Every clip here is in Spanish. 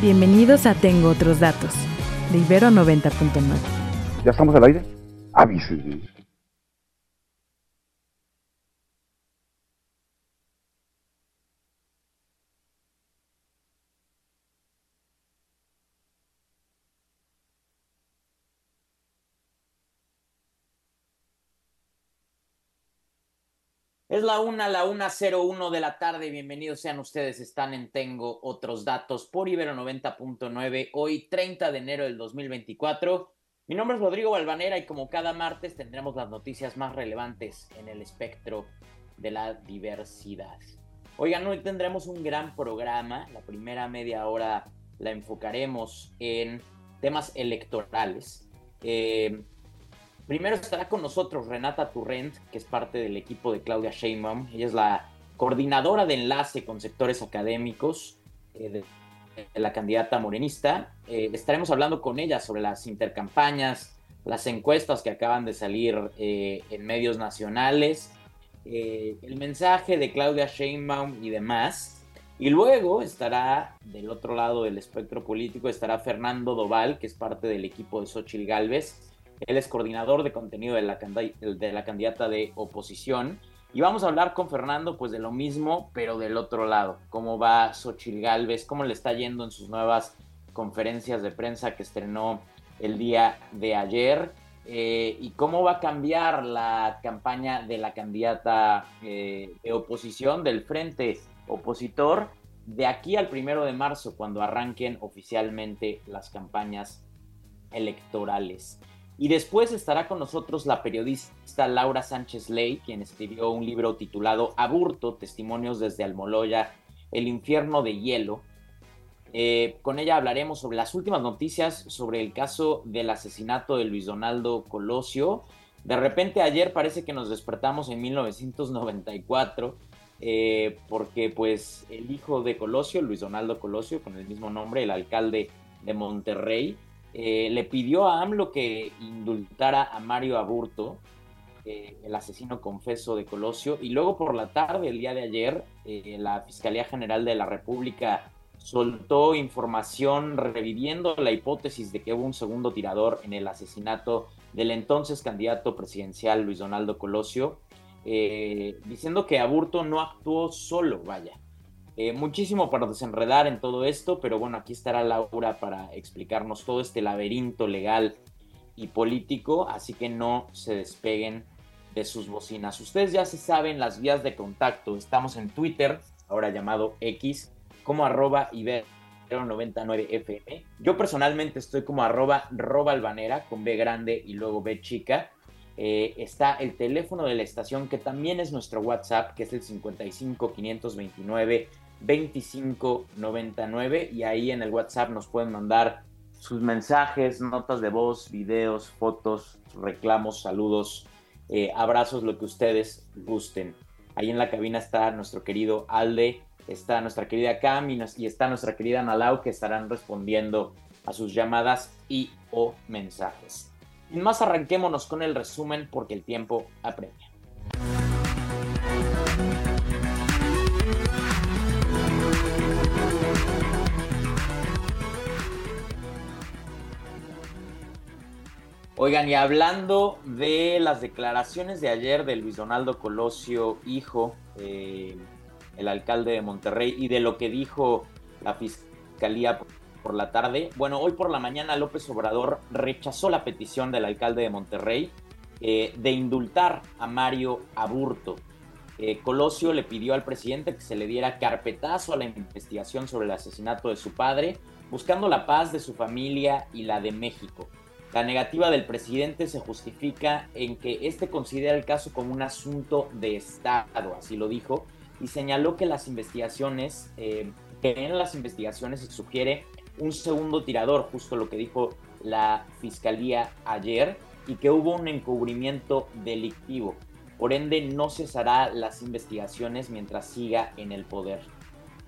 Bienvenidos a Tengo Otros Datos, de Ibero 90.9. ¿Ya estamos al aire? Avísenme. Es la una, la una cero uno de la tarde. Bienvenidos sean ustedes. Están en Tengo Otros Datos por Ibero 90.9. Hoy, 30 de enero del 2024. Mi nombre es Rodrigo Balvanera y como cada martes tendremos las noticias más relevantes en el espectro de la diversidad. Oigan, hoy tendremos un gran programa. La primera media hora la enfocaremos en temas electorales. Eh, Primero estará con nosotros Renata Turrent, que es parte del equipo de Claudia Sheinbaum. Ella es la coordinadora de enlace con sectores académicos eh, de, la candidata morenista. Eh, estaremos hablando con ella sobre las intercampañas, las encuestas que acaban de salir eh, en medios nacionales, el mensaje de Claudia Sheinbaum y demás. Y luego estará del otro lado del espectro político, estará Fernando Doval, que es parte del equipo de Xochitl Galvez él es coordinador de contenido de la, candidata de oposición. Y vamos a hablar con Fernando, pues de lo mismo, pero del otro lado. ¿Cómo va Xochil Galvez? ¿Cómo le está yendo en sus nuevas conferencias de prensa que estrenó el día de ayer? Eh, ¿Y cómo va a cambiar la campaña de la candidata eh, de oposición, del frente opositor, de aquí al primero de marzo, cuando arranquen oficialmente las campañas electorales? Y después estará con nosotros la periodista Laura Sánchez Ley, quien escribió un libro titulado Aburto, Testimonios desde Almoloya, El infierno de hielo. Eh, con ella hablaremos sobre las últimas noticias sobre el caso del asesinato de Luis Donaldo Colosio. De repente ayer parece que nos despertamos en 1994, eh, porque pues el hijo de Colosio, Luis Donaldo Colosio, con el mismo nombre, el alcalde de Monterrey, eh, le pidió a AMLO que indultara a Mario Aburto, eh, el asesino confeso de Colosio, y luego por la tarde, el día de ayer, eh, la Fiscalía General de la República soltó información reviviendo la hipótesis de que hubo un segundo tirador en el asesinato del entonces candidato presidencial Luis Donaldo Colosio, diciendo que Aburto no actuó solo, vaya, eh, muchísimo para desenredar en todo esto, pero bueno, aquí estará Laura para explicarnos todo este laberinto legal y político, así que no se despeguen de sus bocinas. Ustedes ya se saben las vías de contacto. Estamos en Twitter, ahora llamado X, como arroba ibero99fm. Yo personalmente estoy como arroba robalbanera con B grande y luego B chica. Eh, está el teléfono de la estación que también es nuestro WhatsApp, que es el 55 529 2599 y ahí en el WhatsApp nos pueden mandar sus mensajes, notas de voz, videos, fotos, reclamos, saludos, eh, abrazos, lo que ustedes gusten. Ahí en la cabina está nuestro querido Alde, está nuestra querida Cam y, está nuestra querida Nalau que estarán respondiendo a sus llamadas y o mensajes. Sin más, arranquémonos con el resumen porque el tiempo apremia. Oigan, y hablando de las declaraciones de ayer de Luis Donaldo Colosio, hijo, eh, el alcalde de Monterrey, y de lo que dijo la fiscalía por la tarde, bueno, hoy por la mañana López Obrador rechazó la petición del alcalde de Monterrey eh, de indultar a Mario Aburto. Eh, Colosio le pidió al presidente que se le diera carpetazo a la investigación sobre el asesinato de su padre, buscando la paz de su familia y la de México. La negativa del presidente se justifica en que este considera el caso como un asunto de Estado, así lo dijo, y señaló que las investigaciones, eh, que en las investigaciones se sugiere un segundo tirador, justo lo que dijo la fiscalía ayer, y que hubo un encubrimiento delictivo. Por ende, no cesará las investigaciones mientras siga en el poder.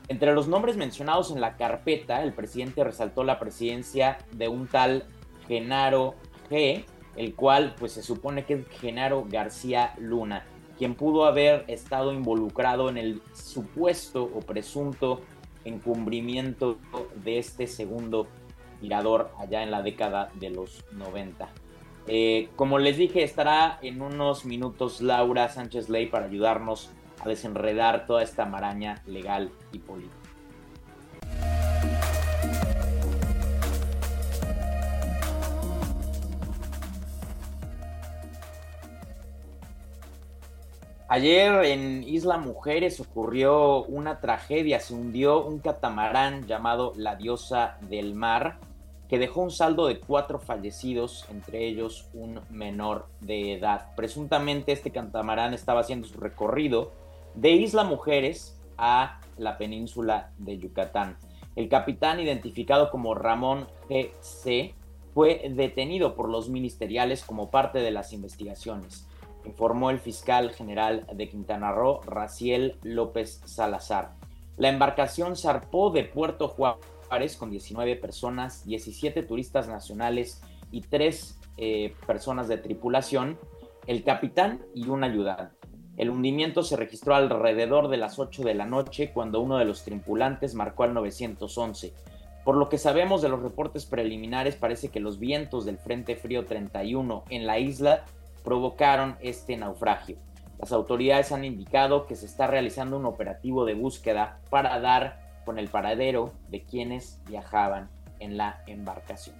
Entre los nombres mencionados en la carpeta, el presidente resaltó la presidencia de un tal Genaro G, el cual pues se supone que es Genaro García Luna, quien pudo haber estado involucrado en el supuesto o presunto encubrimiento de este segundo tirador allá en la década de los 90. Eh, como les dije, estará en unos minutos Laura Sánchez Ley para ayudarnos a desenredar toda esta maraña legal y política. Ayer en Isla Mujeres ocurrió una tragedia, se hundió un catamarán llamado La Diosa del Mar, que dejó un saldo de cuatro fallecidos, entre ellos un menor de edad. Presuntamente este catamarán estaba haciendo su recorrido de Isla Mujeres a la península de Yucatán. El capitán, identificado como Ramón G.C., fue detenido por los ministeriales como parte de las investigaciones informó el fiscal general de Quintana Roo, Raciel López Salazar. La embarcación zarpó de Puerto Juárez con 19 personas, 17 turistas nacionales y 3 eh, personas de tripulación, el capitán y un ayudante. El hundimiento se registró alrededor de las 8 de la noche cuando uno de los tripulantes marcó al 911. Por lo que sabemos de los reportes preliminares, parece que los vientos del Frente Frío 31 en la isla provocaron este naufragio. Las autoridades han indicado que se está realizando un operativo de búsqueda para dar con el paradero de quienes viajaban en la embarcación.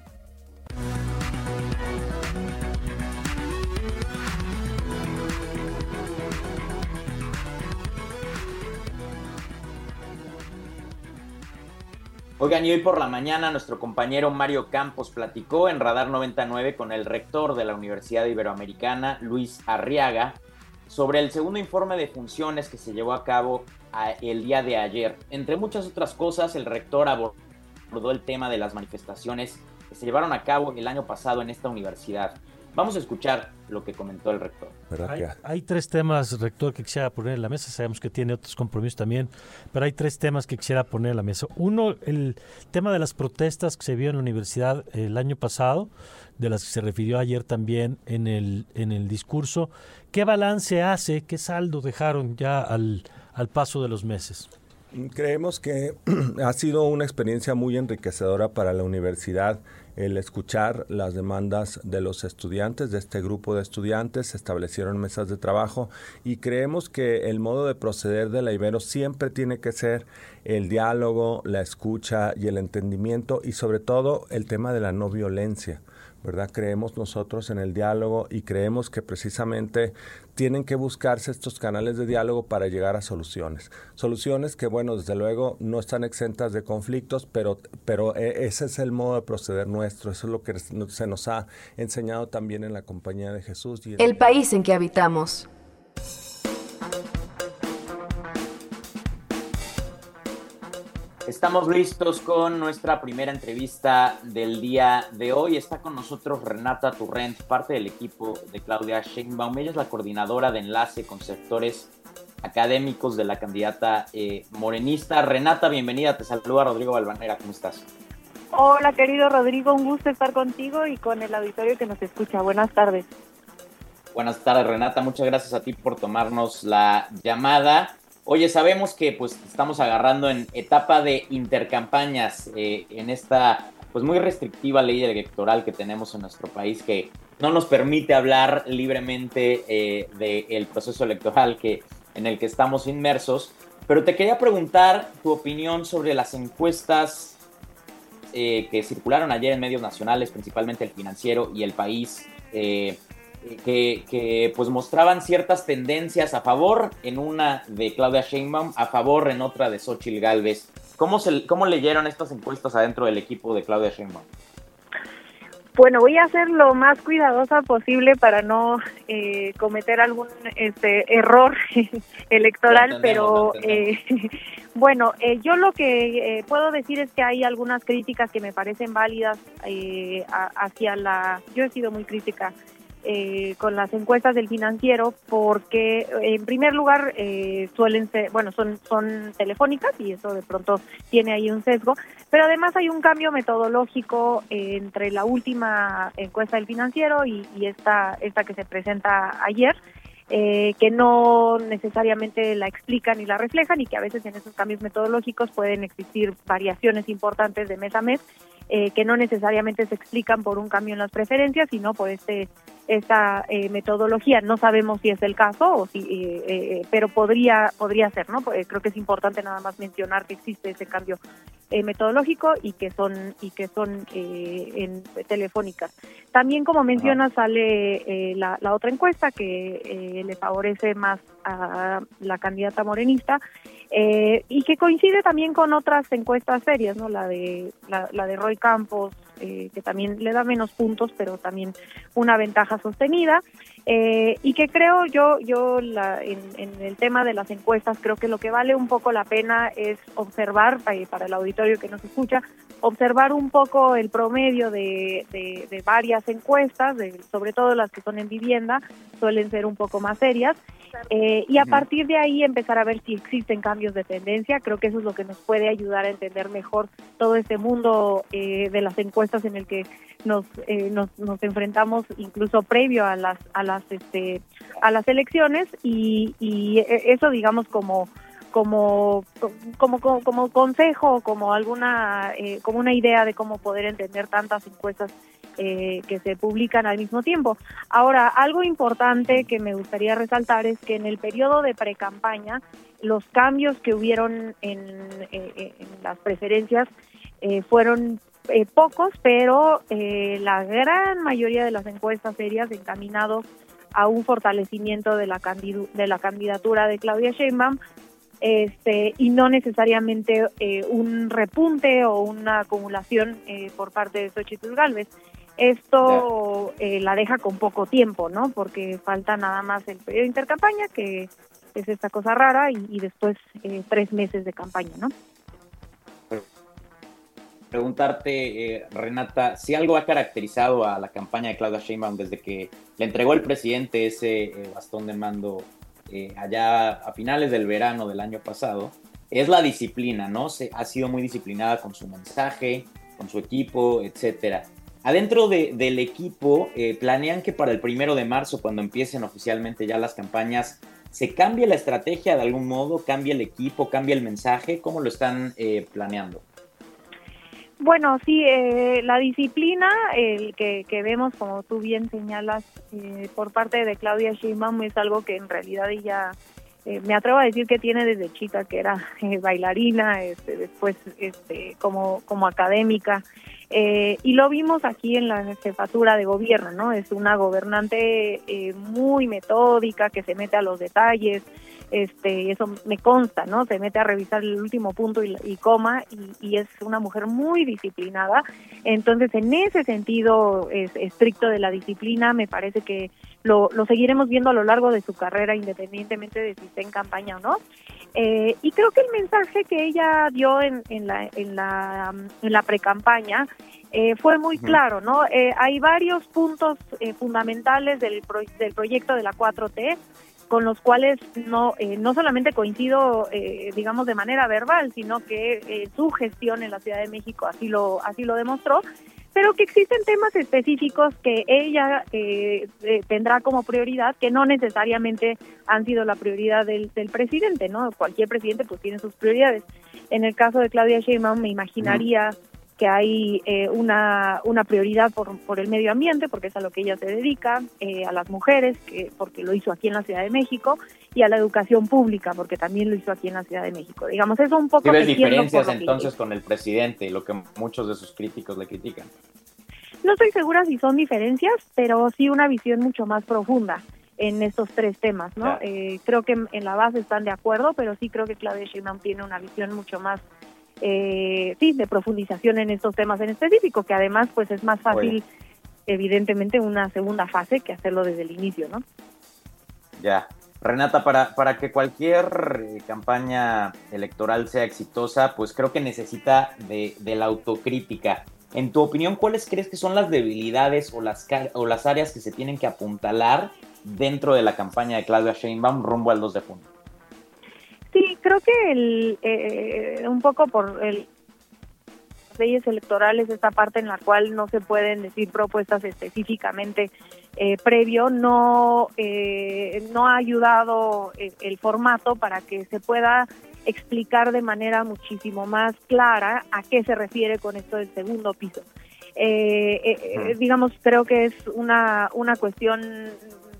Oigan, y hoy por la mañana nuestro compañero Mario Campos platicó en Radar 99 con el rector de la Universidad Iberoamericana, Luis Arriaga, sobre el segundo informe de funciones que se llevó a cabo el día de ayer. Entre muchas otras cosas, el rector abordó el tema de las manifestaciones que se llevaron a cabo el año pasado en esta universidad. Vamos a escuchar lo que comentó el rector. Hay, tres temas, rector, que quisiera poner en la mesa. Sabemos que tiene otros compromisos también, pero hay tres temas que quisiera poner en la mesa. Uno, el tema de las protestas que se vio en la universidad el año pasado, de las que se refirió ayer también en el, en el discurso. ¿Qué balance hace, qué saldo dejaron ya al, al paso de los meses? Creemos que ha sido una experiencia muy enriquecedora para la universidad el escuchar las demandas de los estudiantes, de este grupo de estudiantes, se establecieron mesas de trabajo y creemos que el modo de proceder de la Ibero siempre tiene que ser el diálogo, la escucha y el entendimiento y sobre todo el tema de la no violencia. ¿Verdad? Creemos nosotros en el diálogo y creemos que precisamente tienen que buscarse estos canales de diálogo para llegar a soluciones. Soluciones que, bueno, desde luego no están exentas de conflictos, pero, pero eh, ese es el modo de proceder nuestro, eso es lo que se nos ha enseñado también en la compañía de Jesús. el país en que habitamos. Estamos listos con nuestra primera entrevista del día de hoy. Está con nosotros Renata Turrent, parte del equipo de Claudia Sheinbaum. Ella es la coordinadora de enlace con sectores académicos de la candidata eh, morenista. Renata, bienvenida. Te saluda Rodrigo Balvanera. ¿Cómo estás? Hola, querido Rodrigo. Un gusto estar contigo y con el auditorio que nos escucha. Buenas tardes. Buenas tardes, Renata. Muchas gracias a ti por tomarnos la llamada. Oye, sabemos que pues estamos agarrando en etapa de intercampañas eh, en esta pues muy restrictiva ley electoral que tenemos en nuestro país que no nos permite hablar libremente eh, del proceso electoral que, en el que estamos inmersos. Pero te quería preguntar tu opinión sobre las encuestas eh, que circularon ayer en medios nacionales, principalmente el financiero y el país, que, pues mostraban ciertas tendencias a favor en una de Claudia Sheinbaum, a favor en otra de Xochitl Galvez. ¿Cómo, se, ¿Cómo leyeron estas encuestas adentro del equipo de Claudia Sheinbaum? Bueno, voy a ser lo más cuidadosa posible para no eh, cometer algún este, error electoral, pero eh, bueno, eh, yo lo que puedo decir es que hay algunas críticas que me parecen válidas hacia la... Yo he sido muy crítica eh, con las encuestas del financiero porque en primer lugar eh, suelen ser, bueno, son, son telefónicas y eso de pronto tiene ahí un sesgo, pero además hay un cambio metodológico entre la última encuesta del financiero y, esta, esta que se presenta ayer. Eh, que no necesariamente la explican y la reflejan y que a veces en esos cambios metodológicos pueden existir variaciones importantes de mes a mes eh, que no necesariamente se explican por un cambio en las preferencias, sino por este esta eh, metodología. No sabemos si es el caso, o si, eh, pero podría podría ser, ¿no? creo que es importante nada más mencionar que existe ese cambio metodológico y que son y que son en telefónicas. También, como menciona, sale la, la, otra encuesta que le favorece más a la candidata morenista eh, y que coincide también con otras encuestas serias, ¿no? La de la, de Roy Campos, eh, que también le da menos puntos, pero también una ventaja sostenida. Eh, y que creo yo, yo la, en, el tema de las encuestas, creo que lo que vale un poco la pena es observar, para el auditorio que nos escucha, observar un poco el promedio de, de, varias encuestas, sobre todo las que son en vivienda, suelen ser un poco más serias, eh, y a partir de ahí empezar a ver si existen cambios de tendencia. Creo que eso es lo que nos puede ayudar a entender mejor todo este mundo eh, de las encuestas en el que nos, eh, nos, nos enfrentamos incluso previo a las a las este a las elecciones y, y eso digamos como como como como, consejo como alguna como una idea de cómo poder entender tantas encuestas eh, que se publican al mismo tiempo. Ahora, algo importante que me gustaría resaltar es que en el periodo de pre-campaña, los cambios que hubieron en, eh, las preferencias eh, fueron pocos, pero la gran mayoría de las encuestas serias encaminado a un fortalecimiento de la, de la candidatura de Claudia Sheinbaum este, y no necesariamente un repunte o una acumulación por parte de Xochitl Galvez. Esto eh, la deja con poco tiempo, ¿no? Porque falta nada más el periodo de intercampaña, que es esta cosa rara, y, después eh, tres meses de campaña, ¿no? Preguntarte, eh, Renata, si algo ha caracterizado a la campaña de Claudia Sheinbaum desde que le entregó el presidente ese bastón de mando allá a finales del verano del año pasado, es la disciplina, ¿no? Se, ha sido muy disciplinada con su mensaje, con su equipo, etcétera. Adentro del equipo, eh, planean que para el primero de marzo, cuando empiecen oficialmente ya las campañas, se cambie la estrategia de algún modo, cambie el equipo, cambie el mensaje. ¿Cómo lo están eh, planeando? Bueno, sí, eh, la disciplina el que, vemos, como tú bien señalas, por parte de Claudia Sheinbaum es algo que en realidad ella, me atrevo a decir que tiene desde chica, que era bailarina, este, después este, como, como académica. Eh, y lo vimos aquí en la jefatura de gobierno, ¿no? Es una gobernante eh, muy metódica que se mete a los detalles, este, eso me consta, ¿no? Se mete a revisar el último punto y, coma y, es una mujer muy disciplinada. Entonces, en ese sentido es, estricto de la disciplina, me parece que lo, lo seguiremos viendo a lo largo de su carrera, independientemente de si está en campaña o no. Eh, y creo que el mensaje que ella dio en, en la, en la, en la pre-campaña eh, fue muy claro, ¿no? Eh, hay varios puntos fundamentales del, del proyecto de la 4T con los cuales no no solamente coincido digamos de manera verbal sino que su gestión en la Ciudad de México así lo así lo demostró pero que existen temas específicos que ella eh, eh, tendrá como prioridad que no necesariamente han sido la prioridad del, presidente, ¿no? Cualquier presidente pues tiene sus prioridades. En el caso de Claudia Sheinbaum me imaginaría que hay eh, una, una prioridad por, por el medio ambiente, porque es a lo que ella se dedica, eh, a las mujeres, que, porque lo hizo aquí en la Ciudad de México, y a la educación pública, porque también lo hizo aquí en la Ciudad de México. Digamos, eso un poco... ¿Qué ves diferencias entonces con el presidente y lo que muchos de sus críticos le critican? No estoy segura si son diferencias, pero sí una visión mucho más profunda en estos tres temas, ¿no? Eh, creo que en, la base están de acuerdo, pero sí creo que Claudia Sheinbaum tiene una visión mucho más eh, sí, de profundización en estos temas en específico, que además pues es más fácil evidentemente una segunda fase que hacerlo desde el inicio, ¿no? Ya. Renata, para, para que cualquier eh, campaña electoral sea exitosa, pues creo que necesita de, de, la autocrítica. En tu opinión, ¿cuáles crees que son las debilidades o las, o las áreas que se tienen que apuntalar dentro de la campaña de Claudia Sheinbaum rumbo al 2 de junio? Creo que el, eh, un poco por el leyes electorales, esta parte en la cual no se pueden decir propuestas específicamente eh, previo, no, eh, no ha ayudado el, el, formato para que se pueda explicar de manera muchísimo más clara a qué se refiere con esto del segundo piso. Eh, digamos, creo que es una, una cuestión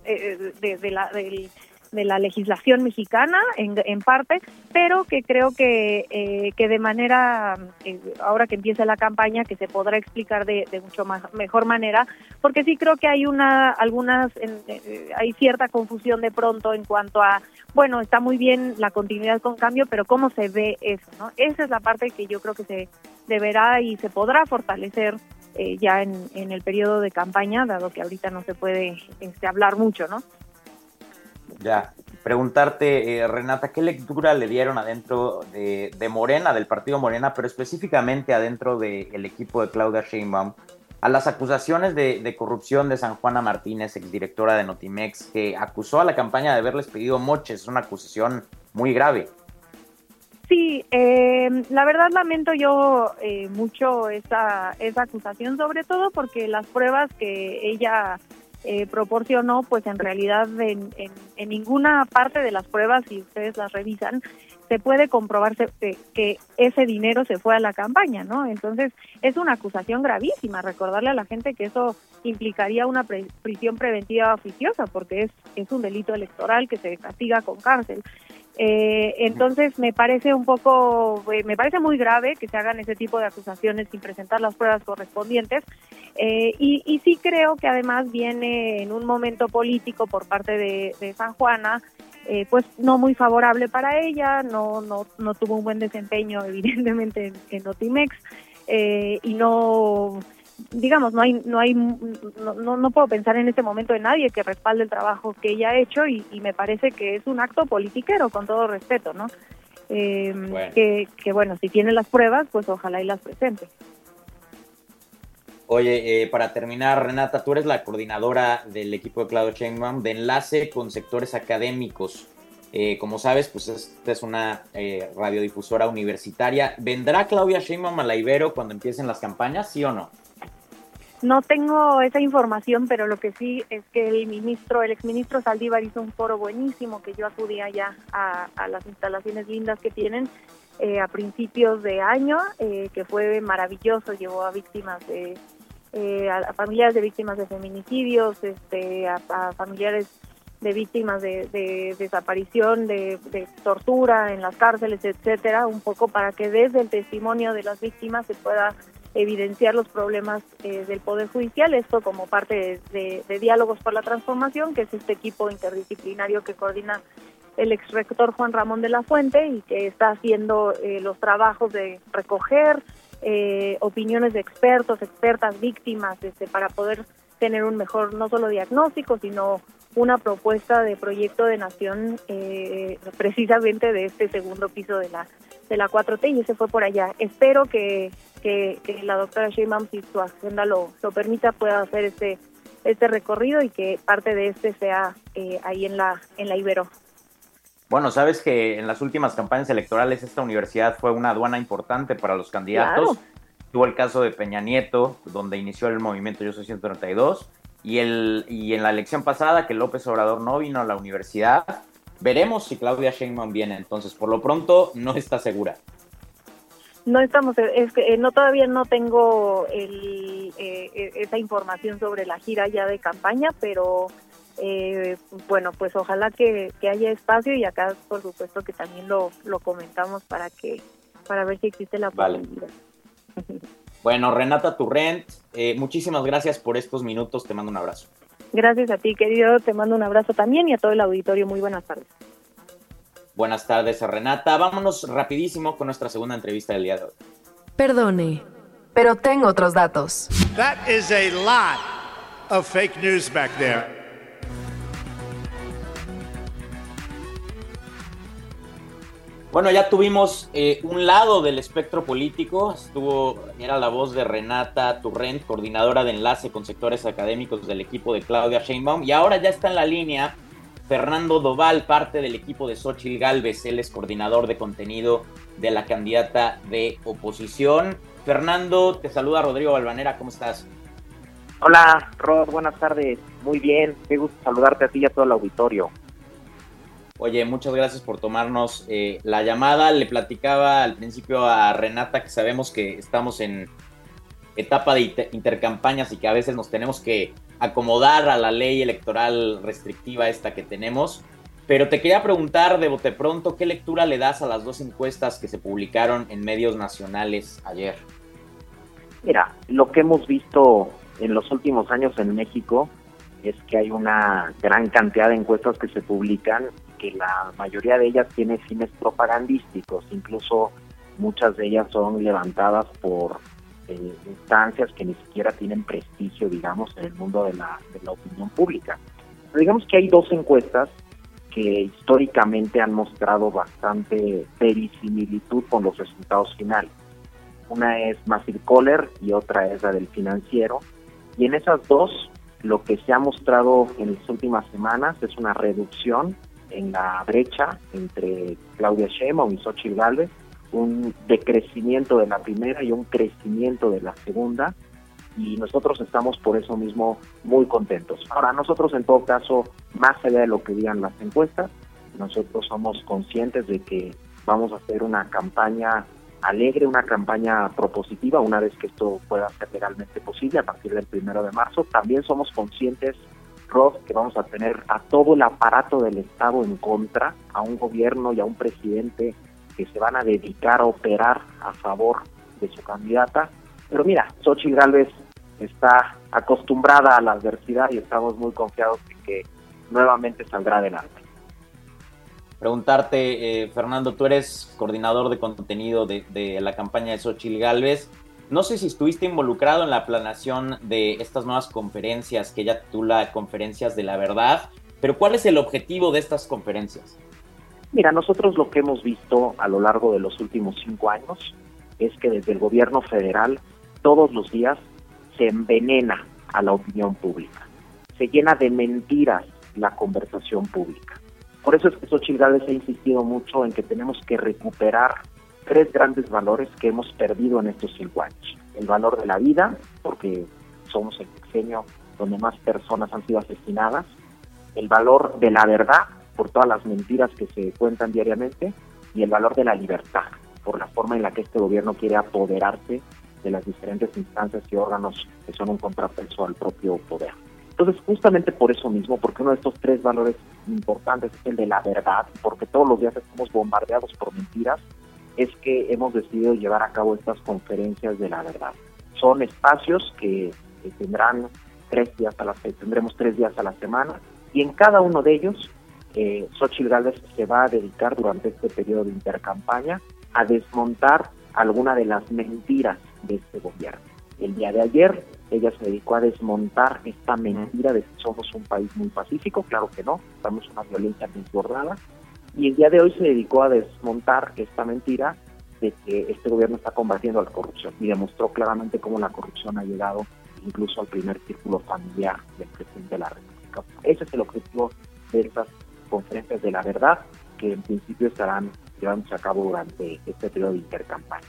de, de, la, del de la legislación mexicana en, en parte, pero que creo que, eh, que de manera, eh, ahora que empiece la campaña, que se podrá explicar de, de mucho más, mejor manera, porque sí creo que hay una, algunas, eh, hay cierta confusión de pronto en cuanto a, bueno, está muy bien la continuidad con cambio, pero cómo se ve eso, ¿no? Esa es la parte que yo creo que se deberá y se podrá fortalecer ya en, en el periodo de campaña, dado que ahorita no se puede este, hablar mucho, ¿no? Ya, preguntarte, eh, Renata, ¿qué lectura le dieron adentro de, de, Morena, del partido Morena, pero específicamente adentro del equipo de Claudia Sheinbaum, a las acusaciones de, de, corrupción de San Juana Martínez, exdirectora de Notimex, que acusó a la campaña de haberles pedido moches? Es una acusación muy grave. Sí, eh, la verdad lamento yo eh, mucho esa, esa acusación, sobre todo porque las pruebas que ella eh, proporcionó, pues en realidad en, en, en, ninguna parte de las pruebas, si ustedes las revisan, se puede comprobarse que, que, ese dinero se fue a la campaña, ¿no? Entonces es una acusación gravísima. Recordarle a la gente que eso implicaría una pre prisión preventiva oficiosa, porque es, es un delito electoral que se castiga con cárcel. Eh, entonces me parece un poco, eh, me parece muy grave que se hagan ese tipo de acusaciones sin presentar las pruebas correspondientes. Eh, y, y, sí creo que además viene en un momento político por parte de, San Juana, eh, pues no muy favorable para ella, no, no, no tuvo un buen desempeño evidentemente en, en Notimex eh, y no digamos, no hay, no hay, no, no, puedo pensar en este momento en nadie que respalde el trabajo que ella ha hecho y, y me parece que es un acto politiquero, con todo respeto, ¿no? Eh, bueno. Que, que, bueno, si tiene las pruebas, pues ojalá y las presente. Oye, eh, para terminar, Renata, tú eres la coordinadora del equipo de Claudio Sheinbaum de enlace con sectores académicos. Eh, como sabes, pues esta es una eh, radiodifusora universitaria. ¿Vendrá Claudia Sheinbaum a la Ibero cuando empiecen las campañas, sí o no? No tengo esa información, pero lo que sí es que el ministro, el exministro Saldívar hizo un foro buenísimo que yo acudía ya a, las instalaciones lindas que tienen eh, a principios de año, eh, que fue maravilloso, llevó a víctimas de, eh, a, familiares de víctimas de feminicidios, este, a, familiares de víctimas de, de desaparición, de, de, tortura en las cárceles, etcétera, un poco para que desde el testimonio de las víctimas se pueda evidenciar los problemas eh, del Poder Judicial, esto como parte de, Diálogos por la Transformación, que es este equipo interdisciplinario que coordina el ex rector Juan Ramón de la Fuente y que está haciendo eh, los trabajos de recoger eh, opiniones de expertos, expertas, víctimas, este, para poder tener un mejor no solo diagnóstico, sino una propuesta de proyecto de nación eh, precisamente de este segundo piso de la de la 4T y ese fue por allá. Espero que, que, que la doctora Sheinbaum, si su agenda lo, lo permita, pueda hacer este este recorrido y que parte de este sea eh, ahí en la en la Ibero. Bueno, sabes que en las últimas campañas electorales esta universidad fue una aduana importante para los candidatos. Claro. Tuvo el caso de Peña Nieto, donde inició el movimiento Yo Soy 132, y, el, y en la elección pasada que López Obrador no vino a la universidad, veremos si Claudia Sheinbaum viene. Entonces, por lo pronto, no está segura. No estamos, es que no todavía no tengo el, eh, esa información sobre la gira ya de campaña, pero eh, bueno, pues ojalá que, que, haya espacio y acá por supuesto que también lo, lo comentamos para que para ver si existe la vale. posibilidad. Bueno, Renata Turrent, eh, muchísimas gracias por estos minutos, te mando un abrazo. Gracias a ti, querido, te mando un abrazo también y a todo el auditorio, muy buenas tardes. Buenas tardes, Renata. Vámonos rapidísimo con nuestra segunda entrevista del día de hoy. Perdone, pero tengo otros datos. That is a lot. of fake news back there. Bueno, ya tuvimos eh, un lado del espectro político. Estuvo, era la voz de Renata Turrent, coordinadora de enlace con sectores académicos del equipo de Claudia Sheinbaum. Y ahora ya está en la línea Fernando Doval, parte del equipo de Xochil Gálvez. Él es coordinador de contenido de la candidata de oposición. Fernando, te saluda Rodrigo Balvanera. ¿Cómo estás? Hola, Rod. Buenas tardes. Muy bien. Qué gusto saludarte a ti y a todo el auditorio. Oye, muchas gracias por tomarnos eh, la llamada. Le platicaba al principio a Renata que sabemos que estamos en etapa de intercampañas y que a veces nos tenemos que acomodar a la ley electoral restrictiva esta que tenemos. Pero te quería preguntar de bote pronto, ¿qué lectura le das a las dos encuestas que se publicaron en medios nacionales ayer? Mira, lo que hemos visto en los últimos años en México es que hay una gran cantidad de encuestas que se publican que la mayoría de ellas tiene fines propagandísticos, incluso muchas de ellas son levantadas por eh, instancias que ni siquiera tienen prestigio, digamos, en el mundo de la, de la opinión pública. Pero digamos que hay dos encuestas que históricamente han mostrado bastante verisimilitud con los resultados finales. Una es Massive Kohler y otra es la del financiero. Y en esas dos, lo que se ha mostrado en las últimas semanas es una reducción en la brecha entre Claudia Sheinbaum y Xochitl Gálvez, un decrecimiento de la primera y un crecimiento de la segunda, y nosotros estamos por eso mismo muy contentos. Ahora, nosotros en todo caso, más allá de lo que digan las encuestas, nosotros somos conscientes de que vamos a hacer una campaña alegre, una campaña propositiva, una vez que esto pueda ser legalmente posible a partir del primero de marzo. También somos conscientes Ross, que vamos a tener a todo el aparato del Estado en contra, a un gobierno y a un presidente que se van a dedicar a operar a favor de su candidata. Pero mira, Xochitl Gálvez está acostumbrada a la adversidad y estamos muy confiados en que nuevamente saldrá adelante. Preguntarte, eh, Fernando, tú eres coordinador de contenido de, de la campaña de Xochitl Gálvez. No sé si estuviste involucrado en la planeación de estas nuevas conferencias que ella titula Conferencias de la Verdad, pero ¿cuál es el objetivo de estas conferencias? Mira, nosotros lo que hemos visto a lo largo de los últimos cinco años es que desde el gobierno federal todos los días se envenena a la opinión pública, se llena de mentiras la conversación pública. Por eso es que Xochitl Gálvez ha insistido mucho en que tenemos que recuperar tres grandes valores que hemos perdido en estos cinco años. El valor de la vida, porque somos el sexenio donde más personas han sido asesinadas. El valor de la verdad, por todas las mentiras que se cuentan diariamente. Y el valor de la libertad, por la forma en la que este gobierno quiere apoderarse de las diferentes instancias y órganos que son un contrapeso al propio poder. Entonces, justamente por eso mismo, porque uno de estos tres valores importantes es el de la verdad, porque todos los días estamos bombardeados por mentiras, es que hemos decidido llevar a cabo estas conferencias de la verdad. Son espacios que, tendrán tres días a la tendremos tres días a la semana y en cada uno de ellos eh, Xochitl Gálvez se va a dedicar durante este periodo de intercampaña a desmontar alguna de las mentiras de este gobierno. El día de ayer ella se dedicó a desmontar esta mentira de que somos un país muy pacífico, claro que no, estamos una violencia desbordada, y el día de hoy se dedicó a desmontar esta mentira de que este gobierno está combatiendo la corrupción y demostró claramente cómo la corrupción ha llegado incluso al primer círculo familiar del presidente de la República. Ese es el objetivo de estas conferencias de la verdad que en principio estarán llevándose a cabo durante este periodo de intercampaña.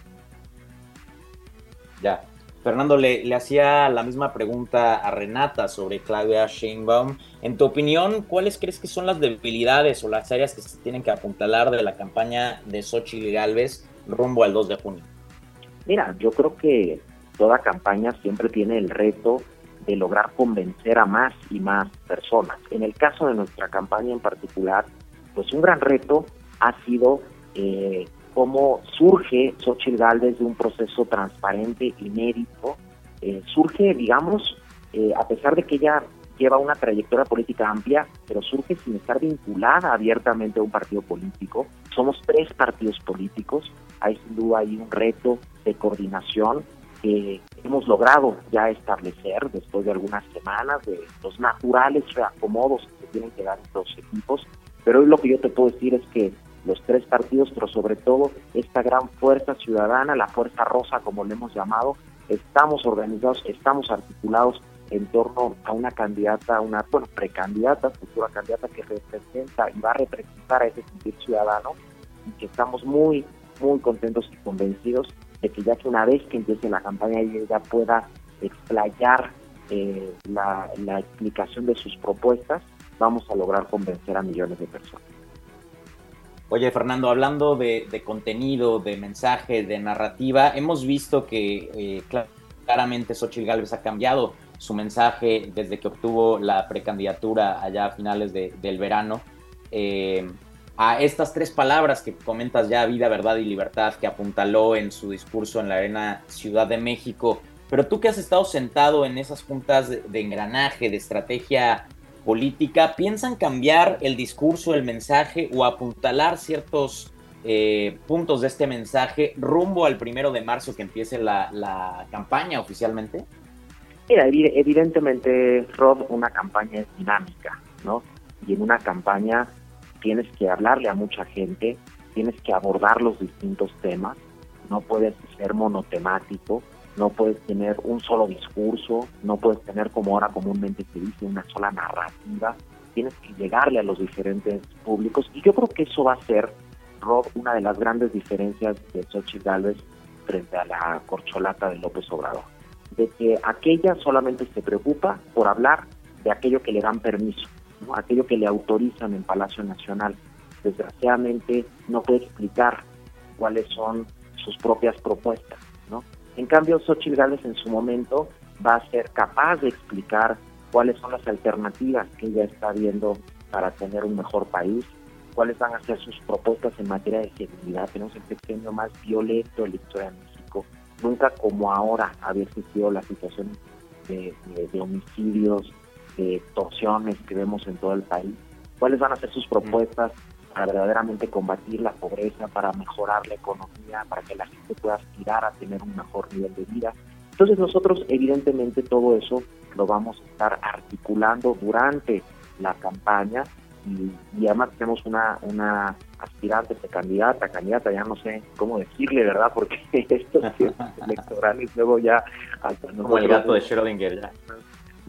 Ya, Fernando, le, hacía la misma pregunta a Renata sobre Claudia Sheinbaum. En tu opinión, ¿cuáles crees que son las debilidades o las áreas que se tienen que apuntalar de la campaña de Xochitl Galvez rumbo al 2 de junio? Mira, yo creo que toda campaña siempre tiene el reto de lograr convencer a más y más personas. En el caso de nuestra campaña en particular, pues un gran reto ha sido eh, cómo surge Xochitl Galvez de un proceso transparente, inédito. Eh, surge, digamos, eh, a pesar de que ella lleva una trayectoria política amplia, pero surge sin estar vinculada abiertamente a un partido político. Somos tres partidos políticos, hay sin duda ahí un reto de coordinación que hemos logrado ya establecer después de algunas semanas de los naturales reacomodos que tienen que dar los equipos, pero hoy lo que yo te puedo decir es que los tres partidos, pero sobre todo esta gran fuerza ciudadana, la fuerza rosa como le hemos llamado, estamos organizados, estamos articulados en torno a una candidata, una bueno, precandidata, futura candidata que representa y va a representar a ese sentir ciudadano y que estamos muy, muy contentos y convencidos de que ya que una vez que empiece la campaña ella pueda explayar eh, la, la explicación de sus propuestas, vamos a lograr convencer a millones de personas. Oye, Fernando, hablando de, contenido, de mensaje, de narrativa, hemos visto que eh, claramente Xochitl Gálvez ha cambiado su mensaje desde que obtuvo la precandidatura allá a finales del verano. Eh, a estas tres palabras que comentas ya, vida, verdad y libertad, que apuntaló en su discurso en la Arena Ciudad de México. Pero tú que has estado sentado en esas juntas de engranaje, de estrategia política, ¿piensan cambiar el discurso, el mensaje o apuntalar ciertos eh, puntos de este mensaje rumbo al primero de marzo que empiece la, campaña oficialmente? Mira, evidentemente, Rod, una campaña es dinámica, ¿no? Y en una campaña tienes que hablarle a mucha gente, tienes que abordar los distintos temas, no puedes ser monotemático, no puedes tener un solo discurso, no puedes tener como ahora comúnmente se dice una sola narrativa, tienes que llegarle a los diferentes públicos y yo creo que eso va a ser, Rob, una de las grandes diferencias de Xochitl Gálvez frente a la corcholata de López Obrador, de que aquella solamente se preocupa por hablar de aquello que le dan permiso, aquello que le autorizan en Palacio Nacional. Desgraciadamente no puede explicar cuáles son sus propias propuestas. En cambio, Xochitl Gálvez en su momento va a ser capaz de explicar cuáles son las alternativas que ella está viendo para tener un mejor país, cuáles van a ser sus propuestas en materia de seguridad. Tenemos el pequeño más violento de la historia de México. Nunca como ahora había existido la situación de, de homicidios, de extorsiones que vemos en todo el país. ¿Cuáles van a ser sus propuestas para verdaderamente combatir la pobreza, para mejorar la economía, para que la gente pueda aspirar a tener un mejor nivel de vida. Entonces nosotros evidentemente todo eso lo vamos a estar articulando durante la campaña y, además tenemos una, una aspirante candidata, candidata, ya no sé cómo decirle, ¿verdad? Porque estos electorales luego ya... Hasta Como el gato de Schrödinger ya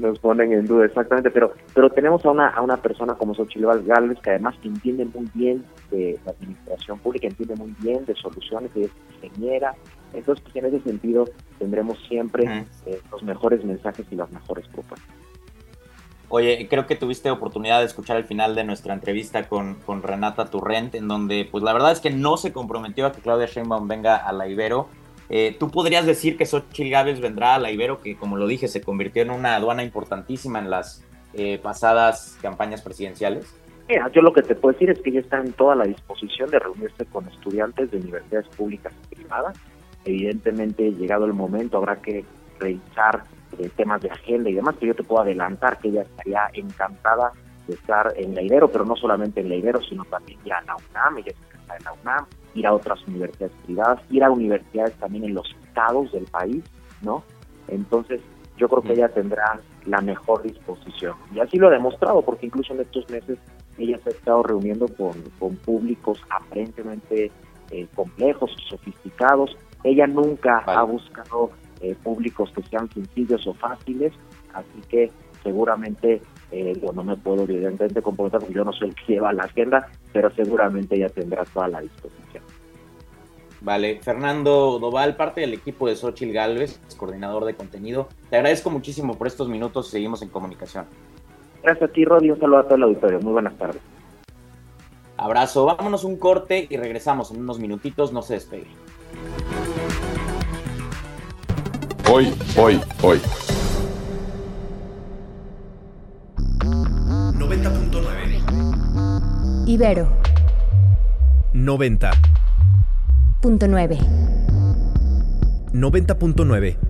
nos ponen en duda, exactamente, pero pero tenemos a una, a una persona como Xochitl Gálvez que además entiende muy bien de la administración pública, entiende muy bien de soluciones, es ingeniera, entonces pues, en ese sentido tendremos siempre eh, los mejores mensajes y las mejores propuestas. Oye, creo que tuviste oportunidad de escuchar el final de nuestra entrevista con, con Renata Turrent, en donde pues la verdad es que no se comprometió a que Claudia Sheinbaum venga a la Ibero, eh, ¿Tú podrías decir que Xochitl Gávez vendrá a la Ibero, que como lo dije, se convirtió en una aduana importantísima en las eh, pasadas campañas presidenciales? Mira, yo lo que te puedo decir es que ella está en toda la disposición de reunirse con estudiantes de universidades públicas y privadas. Evidentemente, llegado el momento, habrá que revisar eh, temas de agenda y demás, pero yo te puedo adelantar que ella estaría encantada de estar en la Ibero, pero no solamente en la Ibero, sino también ya en la UNAM, ella está en la UNAM, ir a otras universidades privadas, ir a universidades también en los estados del país, ¿no? Entonces, yo creo que ella tendrá la mejor disposición. Y así lo ha demostrado, porque incluso en estos meses ella se ha estado reuniendo con, con públicos aparentemente eh, complejos, sofisticados. Ella nunca ha buscado eh, públicos que sean sencillos o fáciles, así que seguramente eh, yo no me puedo evidentemente comprometer porque yo no soy el que lleva la agenda, pero seguramente ya tendrá toda la disposición. Vale, Fernando Doval, parte del equipo de Xochil Galvez, coordinador de contenido. Te agradezco muchísimo por estos minutos, seguimos en comunicación. Gracias a ti, Rodi, un saludo a todo el auditorio, muy buenas tardes. Abrazo, vámonos un corte y regresamos en unos minutitos, no se despegue. Hoy, hoy, hoy. 90.9 Ibero. 90.9 90.9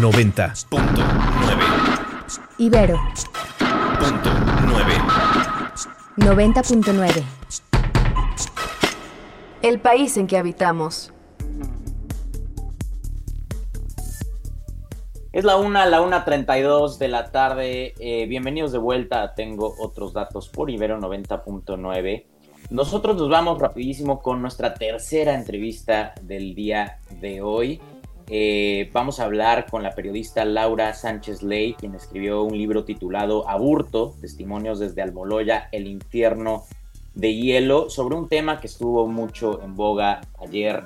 90.9 Ibero Punto 9 90.9 El país en que habitamos. Es la una, la una treinta y dos de la tarde. Eh, bienvenidos de vuelta. Tengo otros datos por Ibero 90.9. Nosotros nos vamos rapidísimo con nuestra tercera entrevista del día de hoy. Eh, vamos a hablar con la periodista Laura Sánchez Ley, quien escribió un libro titulado Aburto, Testimonios desde Almoloya, el infierno de hielo, sobre un tema que estuvo mucho en boga ayer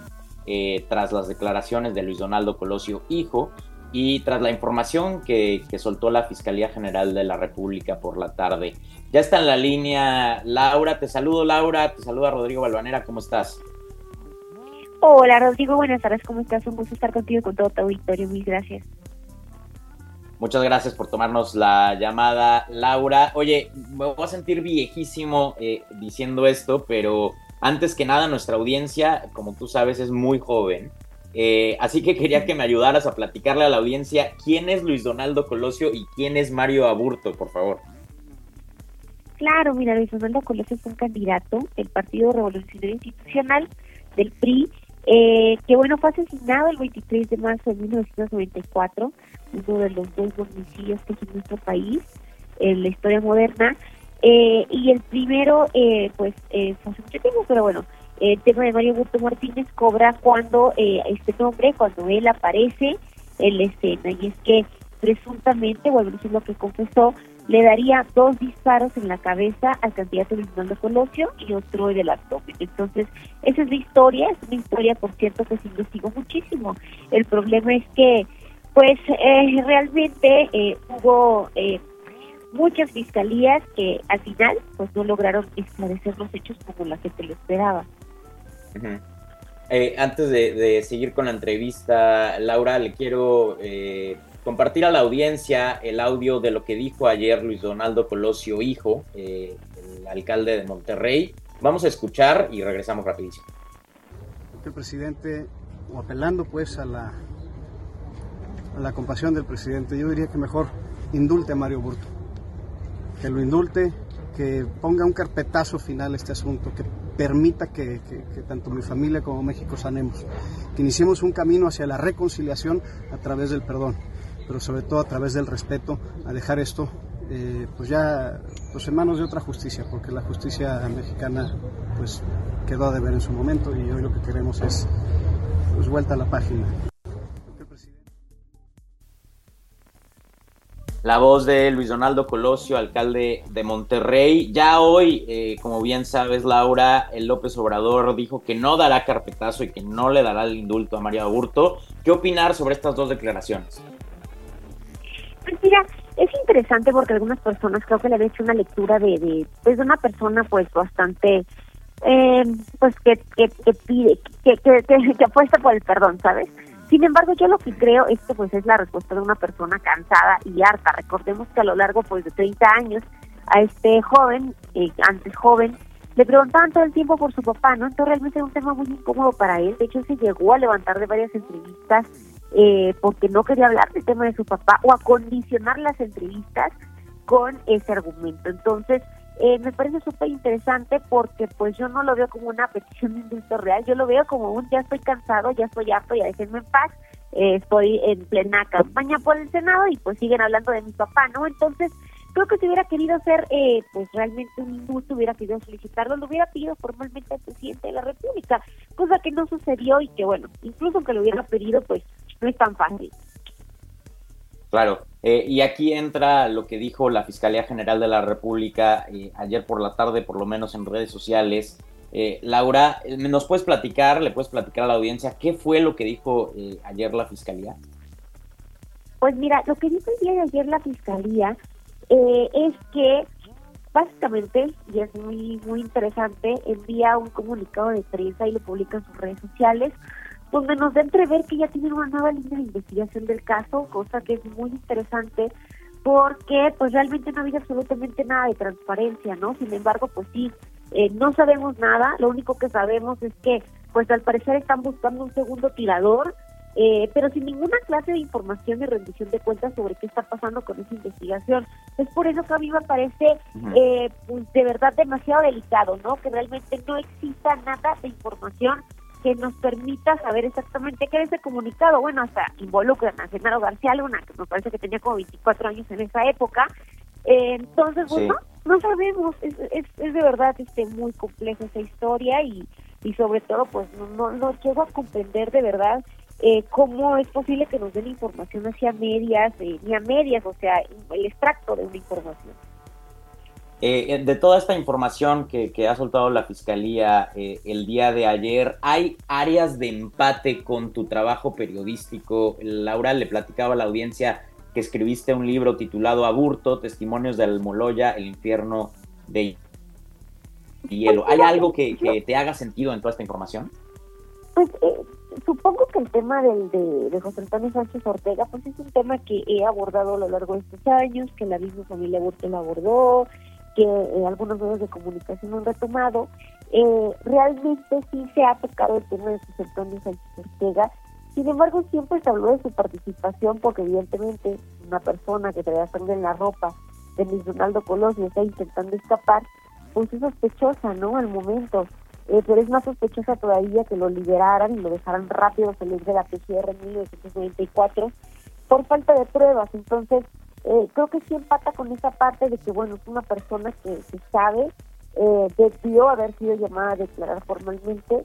eh, tras las declaraciones de Luis Donaldo Colosio, hijo, y tras la información que, que soltó la Fiscalía General de la República por la tarde. Ya está en la línea Laura, te saludo Laura, te saluda Rodrigo Balvanera, ¿cómo estás? Hola Rodrigo, buenas tardes, ¿cómo estás? Un gusto estar contigo y con todo tu auditorio, mil gracias. Muchas gracias por tomarnos la llamada, Laura. Oye, me voy a sentir viejísimo eh, diciendo esto, pero antes que nada nuestra audiencia, como tú sabes, es muy joven. Eh, así que quería que me ayudaras a platicarle a la audiencia quién es Luis Donaldo Colosio y quién es Mario Aburto, por favor. Claro, mira, Luis Donaldo Colosio es un candidato del Partido Revolucionario Institucional del PRI eh, que bueno, fue asesinado el 23 de marzo de 1994, uno de los dos homicidios que tiene nuestro país en la historia moderna, eh, y el primero, eh, pues, eh, fue hace mucho tiempo, pero bueno, el tema de Mario Burto Martínez cobra cuando este nombre, cuando él aparece en la escena, y es que presuntamente, bueno, eso es lo que confesó, le daría dos disparos en la cabeza al candidato Donaldo Colosio y otro en el abdomen. Entonces, esa es la historia, es una historia, por cierto, que se investigó muchísimo. El problema es que, pues, eh, realmente eh, hubo eh, muchas fiscalías que al final, pues, no lograron esclarecer los hechos como la gente lo esperaba. antes de, de, seguir con la entrevista, Laura, le quiero compartir a la audiencia el audio de lo que dijo ayer Luis Donaldo Colosio, hijo, eh, el alcalde de Monterrey. Vamos a escuchar y regresamos rapidísimo. El presidente, apelando pues a la, a la compasión del presidente, yo diría que mejor indulte a Mario Burto, que lo indulte, que ponga un carpetazo final a este asunto, que permita que, tanto mi familia como México sanemos, que iniciemos un camino hacia la reconciliación a través del perdón pero sobre todo a través del respeto, a dejar esto eh, pues ya pues en manos de otra justicia, porque la justicia mexicana pues quedó a deber en su momento y hoy lo que queremos es pues, vuelta a la página. La voz de Luis Donaldo Colosio, alcalde de Monterrey. Ya hoy, eh, como bien sabes, Laura, el López Obrador dijo que no dará carpetazo y que no le dará el indulto a María Aburto. ¿Qué opinar sobre estas dos declaraciones? Pues mira, es interesante porque algunas personas creo que le han hecho una lectura de, de, pues de una persona pues bastante eh, pues que, que, pide, que, que, que, apuesta por el perdón, ¿sabes? Sin embargo, yo lo que creo es que pues es la respuesta de una persona cansada y harta. Recordemos que a lo largo pues de 30 años a este joven, eh, antes joven, le preguntaban todo el tiempo por su papá, ¿no? Entonces realmente era un tema muy incómodo para él. De hecho, se llegó a levantar de varias entrevistas eh, porque no quería hablar del tema de su papá o a condicionar las entrevistas con ese argumento. Entonces, eh, me parece súper interesante porque pues yo no lo veo como una petición de indulto real, yo lo veo como un ya estoy cansado, ya estoy harto, ya déjenme en paz, eh, estoy en plena campaña por el Senado y pues siguen hablando de mi papá, ¿no? Entonces, creo que si hubiera querido hacer eh, pues realmente un indulto, hubiera querido solicitarlo, lo hubiera pedido formalmente al presidente de la República, cosa que no sucedió y que bueno, incluso aunque lo hubiera pedido, pues no es tan fácil. Claro, eh, y aquí entra lo que dijo la Fiscalía General de la República eh, ayer por la tarde, por lo menos en redes sociales. Eh, Laura, ¿nos puedes platicar, le puedes platicar a la audiencia qué fue lo que dijo ayer la Fiscalía? Pues mira, lo que dijo el día de ayer la Fiscalía es que básicamente, y es muy, muy interesante, envía un comunicado de prensa y lo publica en sus redes sociales donde nos da entrever que ya tienen una nueva línea de investigación del caso, cosa que es muy interesante porque pues realmente no había absolutamente nada de transparencia, ¿no? Sin embargo, pues sí, eh, no sabemos nada, lo único que sabemos es que pues al parecer están buscando un segundo tirador, eh, pero sin ninguna clase de información y rendición de cuentas sobre qué está pasando con esa investigación. Es por eso que a mí me parece eh, pues de verdad demasiado delicado, ¿no? Que realmente no exista nada de información que nos permita saber exactamente qué es ese comunicado. Bueno, hasta involucran a Genaro García Luna, que me parece que tenía como 24 años en esa época. Eh, entonces, bueno, no, sabemos, es, es, es, de verdad este muy compleja esa historia y, y sobre todo, pues no, no, llego a comprender de verdad eh, cómo es posible que nos den información hacia medias, eh, ni a medias, o sea, el extracto de una información. Eh, de toda esta información que, ha soltado la Fiscalía eh, el día de ayer, ¿hay áreas de empate con tu trabajo periodístico? Laura le platicaba a la audiencia que escribiste un libro titulado Aburto, Testimonios de Almoloya, el infierno de hielo. ¿Hay algo que, te haga sentido en toda esta información? Pues eh, supongo que el tema del, de, José Antonio Sánchez Ortega, pues es un tema que he abordado a lo largo de estos años, que la misma familia Aburto lo abordó, que eh, algunos medios de comunicación han retomado, eh, realmente sí se ha tocado el tema de José Antonio Sánchez Ortega. Sin embargo, siempre se habló de su participación porque evidentemente una persona que traía sangre en la ropa de Luis Donaldo Colosio está intentando escapar, pues es sospechosa, ¿no? Al momento. Eh, pero es más sospechosa todavía que lo liberaran y lo dejaran rápido salir de la PCR en 1994 por falta de pruebas. Entonces, eh, creo que sí empata con esa parte de que, bueno, es una persona que, que sabe, eh, debió haber sido llamada a declarar formalmente,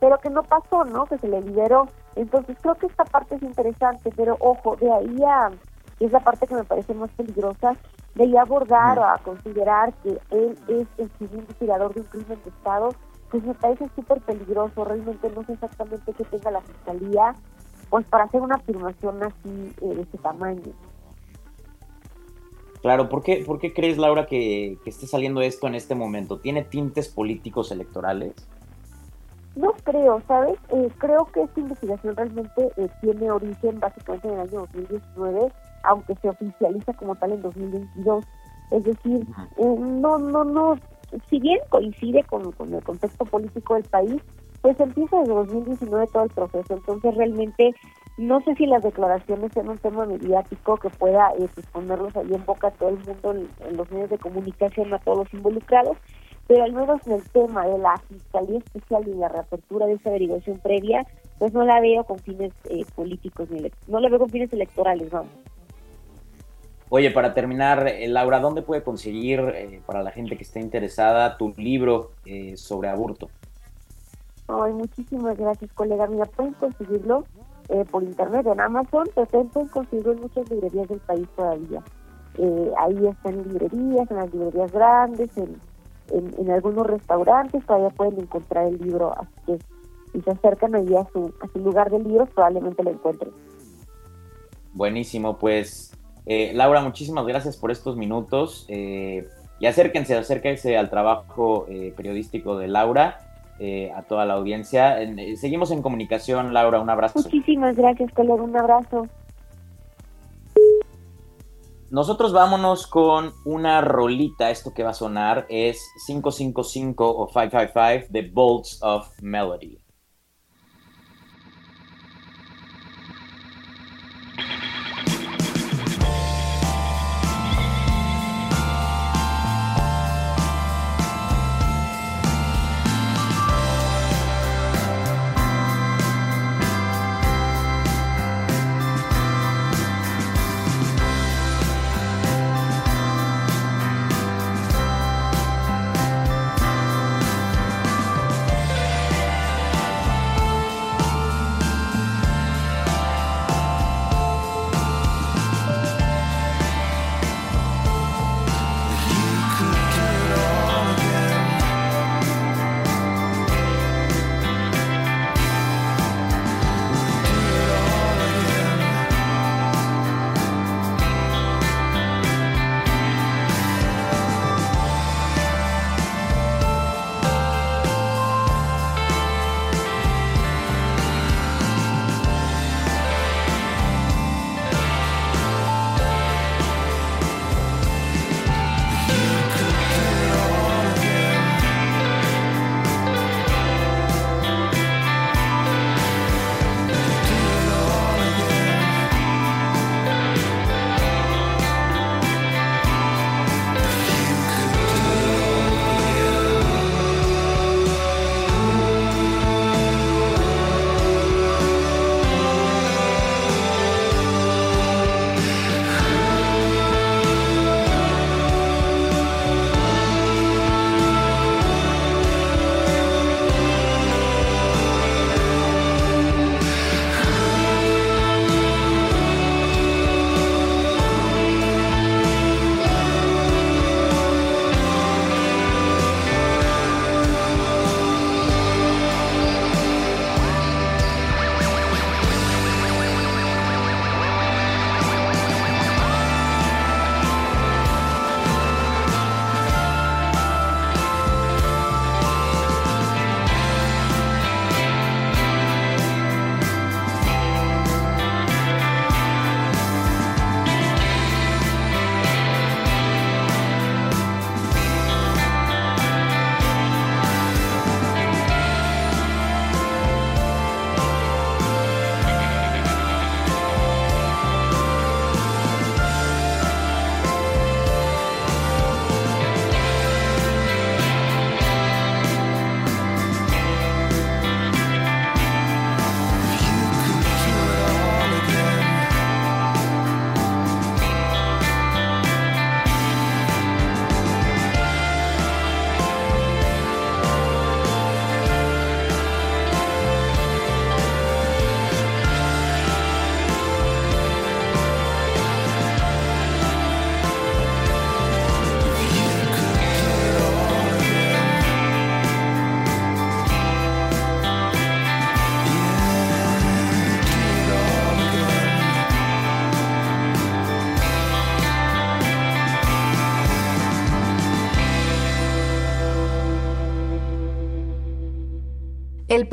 pero que no pasó, ¿no? Que se le liberó. Entonces creo que esta parte es interesante, pero ojo, de ahí a, es la parte que me parece más peligrosa, de ahí abordar o a considerar que él es el segundo tirador de un crimen de Estado, pues me parece súper peligroso. Realmente no sé exactamente qué tenga la fiscalía, pues para hacer una afirmación así eh, de ese tamaño. Claro, ¿por qué, ¿por qué crees, Laura, que, esté saliendo esto en este momento? ¿Tiene tintes políticos electorales? No creo, ¿sabes? Eh, creo que esta investigación realmente eh, tiene origen básicamente en el año 2019, aunque se oficializa como tal en 2022. Es decir, eh, no, no, no, si bien coincide con, con el contexto político del país, pues empieza desde 2019 todo el proceso. Entonces realmente no sé si las declaraciones sean un tema mediático que pueda eh, pues, ponerlos ahí en boca a todo el mundo, en, los medios de comunicación, a todos los involucrados, pero al menos en el tema de la Fiscalía Especial y la reapertura de esa averiguación previa, pues no la veo con fines eh, políticos, ni no la veo con fines electorales, vamos. Oye, para terminar, eh, Laura, ¿dónde puede conseguir, eh, para la gente que esté interesada, tu libro sobre aborto? Ay, muchísimas gracias, colega. Mira, pueden conseguirlo eh, por internet en Amazon, también pueden conseguirlo en muchas librerías del país todavía. eh, ahí está en librerías, en las librerías grandes, en, en, algunos restaurantes, todavía pueden encontrar el libro, así que si se acercan allí a su, a su lugar de libros, probablemente lo encuentren. Buenísimo, pues eh, Laura, muchísimas gracias por estos minutos. Eh, y acérquense, acérquense al trabajo eh, periodístico de Laura, a toda la audiencia. seguimos en comunicación, Laura, un abrazo. Muchísimas gracias, colega, un abrazo. Nosotros vámonos con una rolita. Esto que va a sonar es 555 o 555, The Bolts of Melody.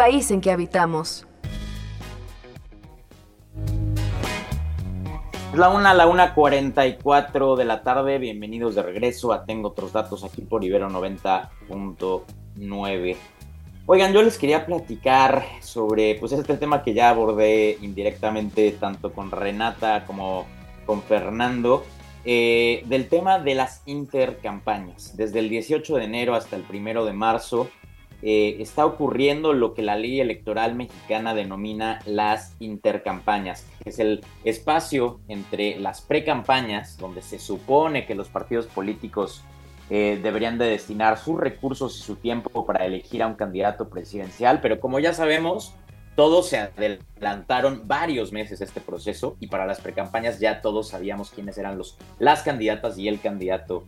País en que habitamos. Es la una, la una 44 de la tarde. Bienvenidos de regreso a Tengo otros datos aquí por Ibero 90.9. Oigan, yo les quería platicar sobre pues este tema que ya abordé indirectamente tanto con Renata como con Fernando, eh, del tema de las intercampañas. Desde el 18 de enero hasta el 1 de marzo eh, está ocurriendo lo que la ley electoral mexicana denomina las intercampañas, que es el espacio entre las precampañas, donde se supone que los partidos políticos eh, deberían de destinar sus recursos y su tiempo para elegir a un candidato presidencial, pero como ya sabemos, todos se adelantaron varios meses este proceso y para las precampañas ya todos sabíamos quiénes eran los, las candidatas y el candidato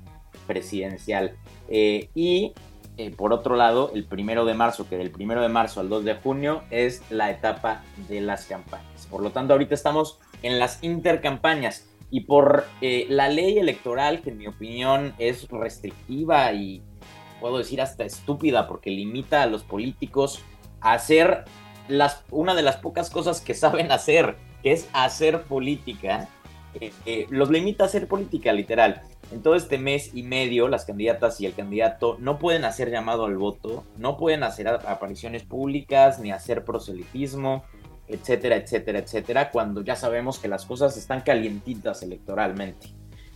presidencial. Eh, y eh, por otro lado, el primero de marzo, que del primero de marzo al 2 de junio es la etapa de las campañas. Por lo tanto, ahorita estamos en las intercampañas y por eh, la ley electoral, que en mi opinión es restrictiva y puedo decir hasta estúpida porque limita a los políticos a hacer las, una de las pocas cosas que saben hacer, que es hacer política, eh, eh, los limita a hacer política literal. En todo este mes y medio, las candidatas y el candidato no pueden hacer llamado al voto, no pueden hacer apariciones públicas ni hacer proselitismo, etcétera, etcétera, etcétera, cuando ya sabemos que las cosas están calientitas electoralmente.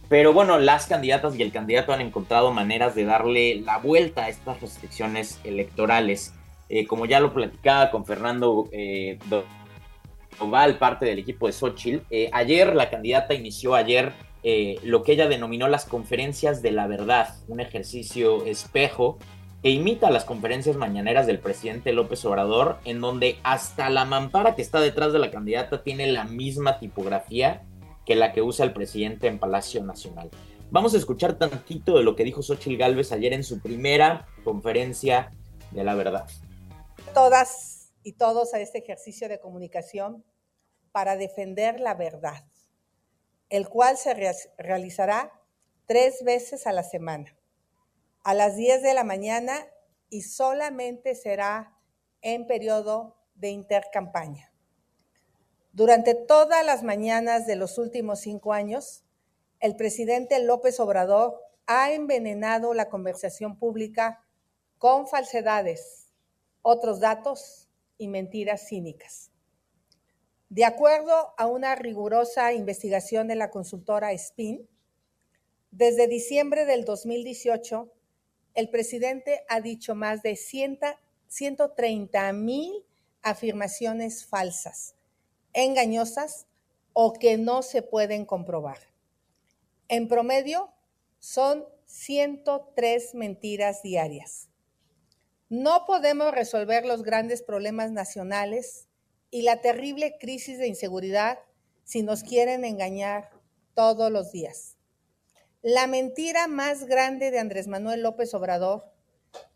Pero bueno, las candidatas y el candidato han encontrado maneras de darle la vuelta a estas restricciones electorales. Eh, como ya lo platicaba con Fernando Doval, parte del equipo de Xochitl, eh, ayer la candidata inició ayer eh, lo que ella denominó las conferencias de la verdad, un ejercicio espejo que imita las conferencias mañaneras del presidente López Obrador, en donde hasta la mampara que está detrás de la candidata tiene la misma tipografía que la que usa el presidente en Palacio Nacional. Vamos a escuchar tantito de lo que dijo Xochitl Gálvez ayer en su primera conferencia de la verdad. Todas y todos a este ejercicio de comunicación para defender la verdad, el cual se realizará tres veces a la semana a las 10 de la mañana y solamente será en periodo de intercampaña. Durante todas las mañanas de los últimos cinco años, el presidente López Obrador ha envenenado la conversación pública con falsedades, otros datos y mentiras cínicas. De acuerdo a una rigurosa investigación de la consultora SPIN, desde diciembre del 2018, el presidente ha dicho más de 130 mil afirmaciones falsas, engañosas o que no se pueden comprobar. En promedio, son 103 mentiras diarias. No podemos resolver los grandes problemas nacionales y la terrible crisis de inseguridad si nos quieren engañar todos los días. La mentira más grande de Andrés Manuel López Obrador,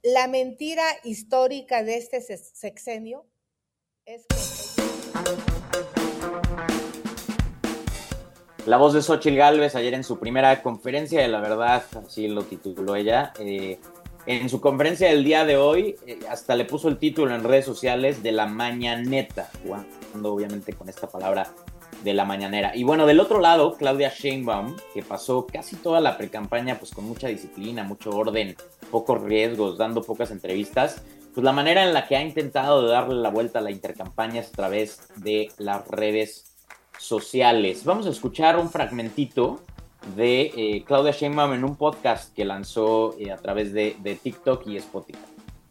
la mentira histórica de este sexenio, es que... La voz de Xochitl Gálvez ayer en su primera conferencia de la verdad, así lo tituló ella. Eh, en su conferencia del día de hoy, eh, hasta le puso el título en redes sociales de la mañaneta, jugando obviamente con esta palabra de la mañanera. Y bueno, del otro lado, Claudia Sheinbaum, que pasó casi toda la precampaña pues con mucha disciplina, mucho orden, pocos riesgos, dando pocas entrevistas, pues la manera en la que ha intentado darle la vuelta a la intercampaña es a través de las redes sociales. Vamos a escuchar un fragmentito de eh, Claudia Sheinbaum en un podcast que lanzó eh, a través de, de TikTok y Spotify.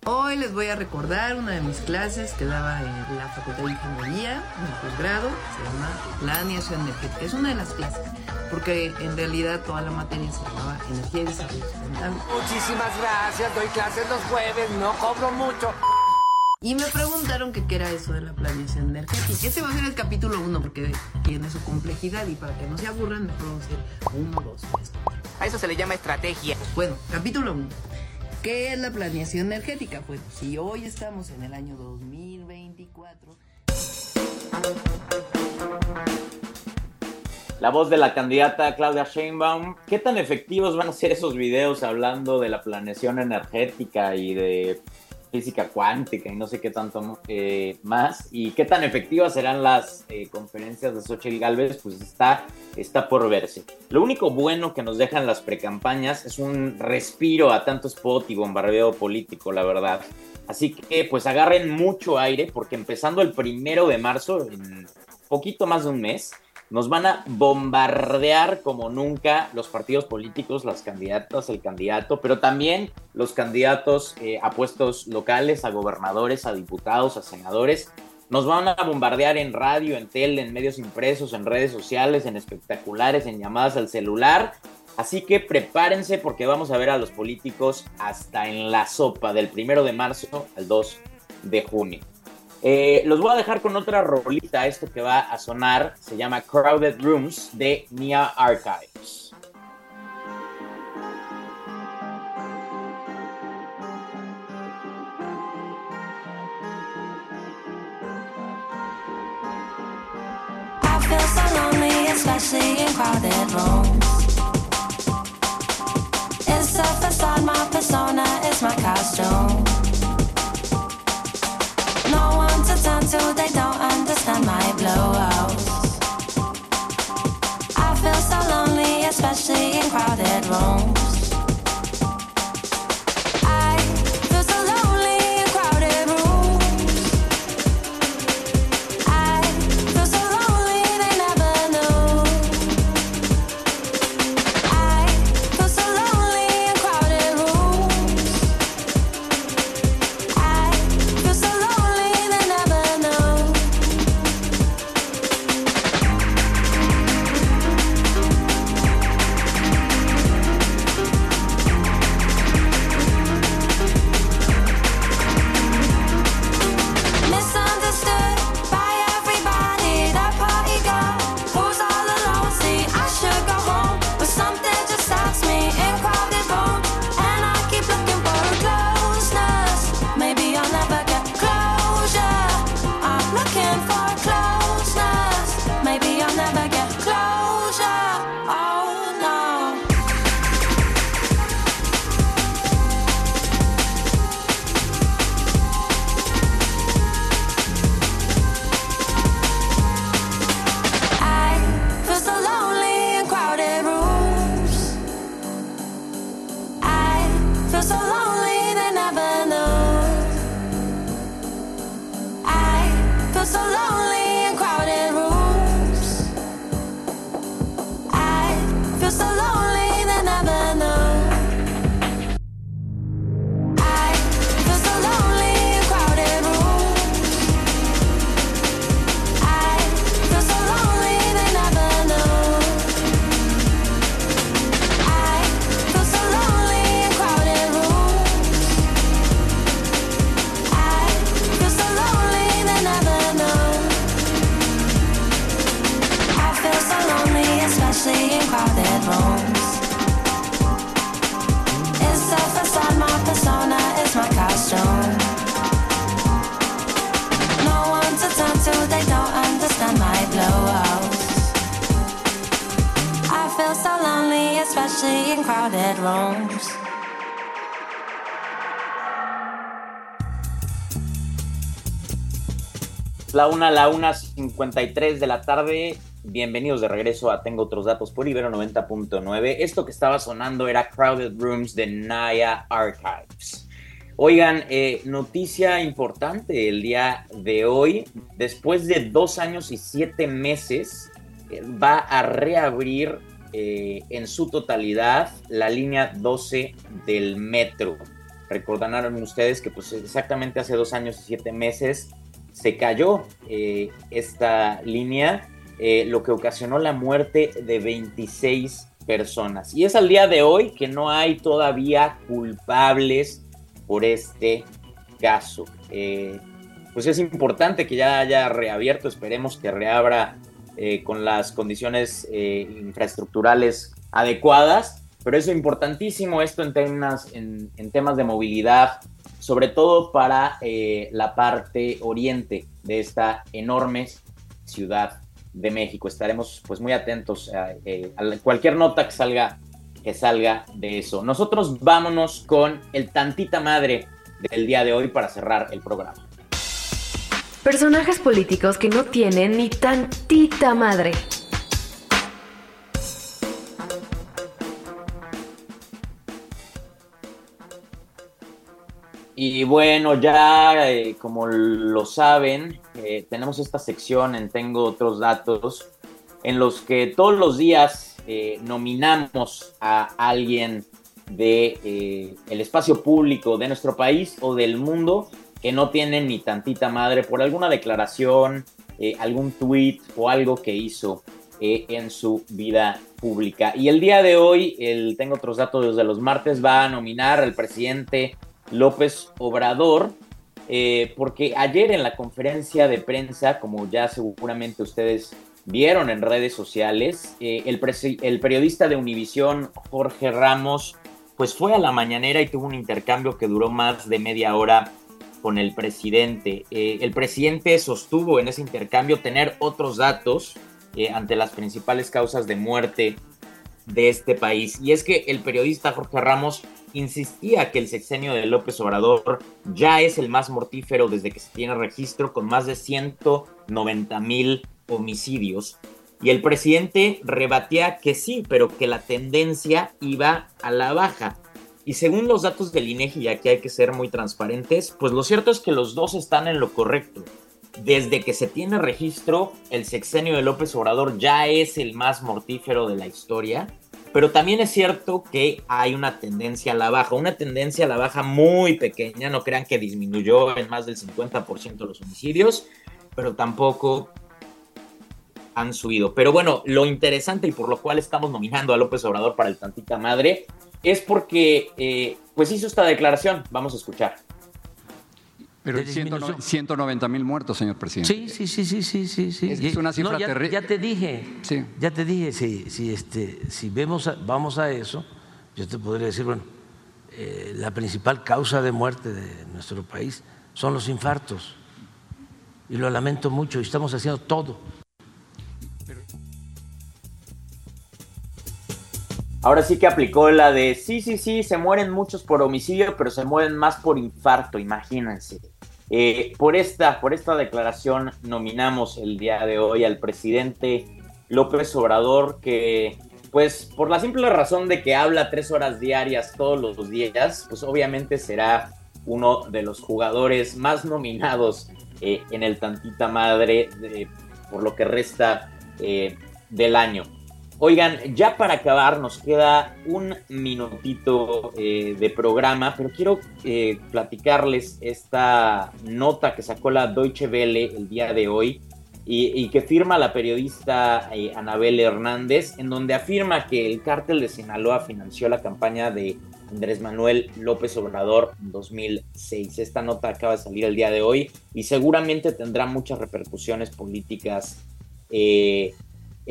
Hoy les voy a recordar una de mis clases que daba en la Facultad de Ingeniería, en el posgrado, se llama Planeación Energética. Es una de las clases, porque en realidad toda la materia se llamaba Energía y Desarrollo Sustentable. Muchísimas gracias, doy clases los jueves, no cobro mucho. Y me preguntaron que qué era eso de la planeación energética. Este va a ser el capítulo 1 porque tiene su complejidad y para que no se aburran, vamos a hacer 1, 2, 3, A eso se le llama estrategia. Bueno, capítulo 1. ¿Qué es la planeación energética? Pues si hoy estamos en el año 2024. La voz de la candidata Claudia Sheinbaum. ¿Qué tan efectivos van a ser esos videos hablando de la planeación energética y de física cuántica y no sé qué tanto eh, más. Y qué tan efectivas serán las eh, conferencias de Xochitl Galvez, pues está, está por verse. Lo único bueno que nos dejan las precampañas es un respiro a tanto spot y bombardeo político, la verdad. Así que pues agarren mucho aire porque empezando el primero de marzo, en poquito más de un mes, nos van a bombardear como nunca los partidos políticos, las candidatas, el candidato, pero también los candidatos eh, a puestos locales, a gobernadores, a diputados, a senadores. Nos van a bombardear en radio, en tele, en medios impresos, en redes sociales, en espectaculares, en llamadas al celular. Así que prepárense porque vamos a ver a los políticos hasta en la sopa del primero de marzo al 2 de junio. Eh, los voy a dejar con otra rolita. Esto que va a sonar se llama Crowded Rooms de Nia Archives. La una, la una, 53 de la tarde. Bienvenidos de regreso a Tengo otros datos por Ibero 90.9. Esto que estaba sonando era Crowded Rooms de Naya Archives. Oigan, eh, noticia importante el día de hoy. Después de dos años y siete meses, eh, va a reabrir eh, en su totalidad la línea 12 del metro. Recordarán ustedes que pues exactamente hace dos años y siete meses se cayó eh, esta línea, eh, lo que ocasionó la muerte de 26 personas. Y es al día de hoy que no hay todavía culpables por este caso. Eh, pues es importante que ya haya reabierto, esperemos que reabra con las condiciones infraestructurales adecuadas, pero es importantísimo esto en temas, en, en temas de movilidad, sobre todo para eh, la parte oriente de esta enorme ciudad de México. Estaremos pues muy atentos a, eh, a cualquier nota que salga, que salga de eso. Nosotros vámonos con el tantita madre del día de hoy para cerrar el programa. Personajes políticos que no tienen ni tantita madre. Y bueno, ya eh, como lo saben, eh, tenemos esta sección en Tengo otros datos en los que todos los días eh, nominamos a alguien de espacio público de nuestro país o del mundo que no tiene ni tantita madre por alguna declaración, algún tweet o algo que hizo en su vida pública. Y el día de hoy, el Tengo otros datos desde los martes, va a nominar al presidente López Obrador eh, porque ayer en la conferencia de prensa, como ya seguramente ustedes vieron en redes sociales, eh, el, periodista de Univisión, Jorge Ramos, pues fue a la mañanera y tuvo un intercambio que duró más de media hora con el presidente. Eh, el presidente sostuvo en ese intercambio tener otros datos ante las principales causas de muerte de este país. Y es que el periodista Jorge Ramos insistía que el sexenio de López Obrador ya es el más mortífero desde que se tiene registro con más de 190 mil homicidios. Y el presidente rebatía que sí, pero que la tendencia iba a la baja. Y según los datos del INEGI, y aquí hay que ser muy transparentes, pues lo cierto es que los dos están en lo correcto. Desde que se tiene registro, el sexenio de López Obrador ya es el más mortífero de la historia pero también es cierto que hay una tendencia a la baja, una tendencia a la baja muy pequeña, no crean que disminuyó en más del 50% los homicidios, pero tampoco han subido. Pero bueno, lo interesante y por lo cual estamos nominando a López Obrador para el Tantita Madre es porque eh, pues hizo esta declaración, vamos a escuchar. Pero 190 mil muertos, señor presidente. Sí, sí, sí, sí, sí, sí. sí. Es, una cifra ya, terrible. Ya te dije, sí. ya te dije, si, si, este, si vemos a, vamos a eso, yo te podría decir, bueno, eh, la principal causa de muerte de nuestro país son los infartos. Y lo lamento mucho, y estamos haciendo todo. Ahora sí que aplicó la de, sí, sí, sí, se mueren muchos por homicidio, pero se mueren más por infarto, imagínense. Eh, por, esta, por esta declaración nominamos el día de hoy al presidente López Obrador, que pues por la simple razón de que habla tres horas diarias todos los días, pues obviamente será uno de los jugadores más nominados eh, en el Tantita Madre por lo que resta eh, del año. Oigan, ya para acabar nos queda un minutito eh, de programa, pero quiero eh, platicarles esta nota que sacó la Deutsche Welle el día de hoy y, que firma la periodista eh, Anabel Hernández, en donde afirma que el cártel de Sinaloa financió la campaña de Andrés Manuel López Obrador en 2006. Esta nota acaba de salir el día de hoy y seguramente tendrá muchas repercusiones políticas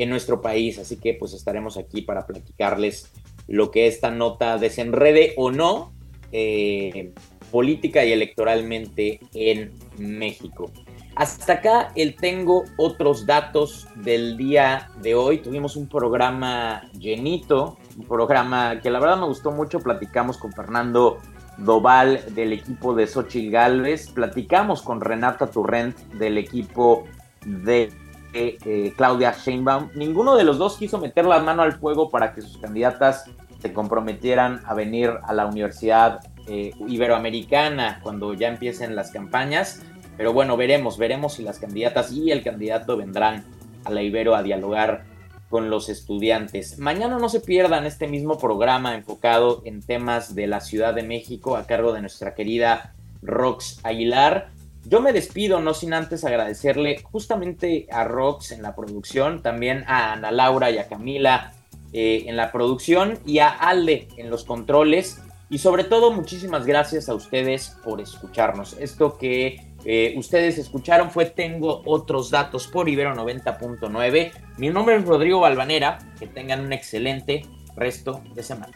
en nuestro país. Así que pues estaremos aquí para platicarles lo que esta nota desenrede o no eh, política y electoralmente en México. Hasta acá el tengo otros datos del día de hoy. Tuvimos un programa llenito, un programa que la verdad me gustó mucho. Platicamos con Fernando Doval del equipo de Xochitl Galvez, platicamos con Renata Turrent del equipo de eh, Claudia Sheinbaum. Ninguno de los dos quiso meter la mano al fuego para que sus candidatas se comprometieran a venir a la Universidad eh, Iberoamericana cuando ya empiecen las campañas. Pero bueno, veremos, veremos si las candidatas y el candidato vendrán a la Ibero a dialogar con los estudiantes. Mañana no se pierdan este mismo programa enfocado en temas de la Ciudad de México a cargo de nuestra querida Rox Aguilar. Yo me despido, no sin antes agradecerle justamente a Rox en la producción, también a Ana Laura y a Camila eh, en la producción y a Alde en los controles. Y sobre todo, muchísimas gracias a ustedes por escucharnos. Esto que eh, ustedes escucharon fue Tengo otros datos por Ibero 90.9. Mi nombre es Rodrigo Balvanera. Que tengan un excelente resto de semana.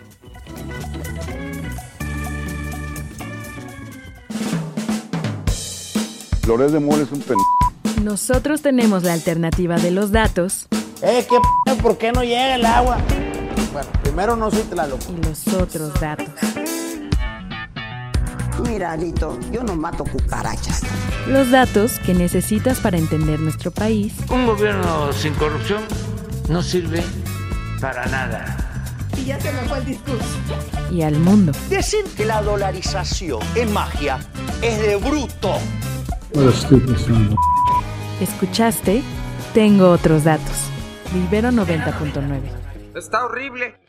Flores de Mora es un pen... Nosotros tenemos la alternativa de los datos. Eh, ¿qué p ¿Por qué no llega el agua? Bueno, primero no soy Tlaloc. Y los otros datos. Mira, Alito, yo no mato cucarachas. Los datos que necesitas para entender nuestro país. Un gobierno sin corrupción no sirve para nada. Y ya se me fue el discurso. Y al mundo. Decir que la dolarización es magia es de bruto. Escuchaste Tengo otros datos. Libero 90.9. Está horrible.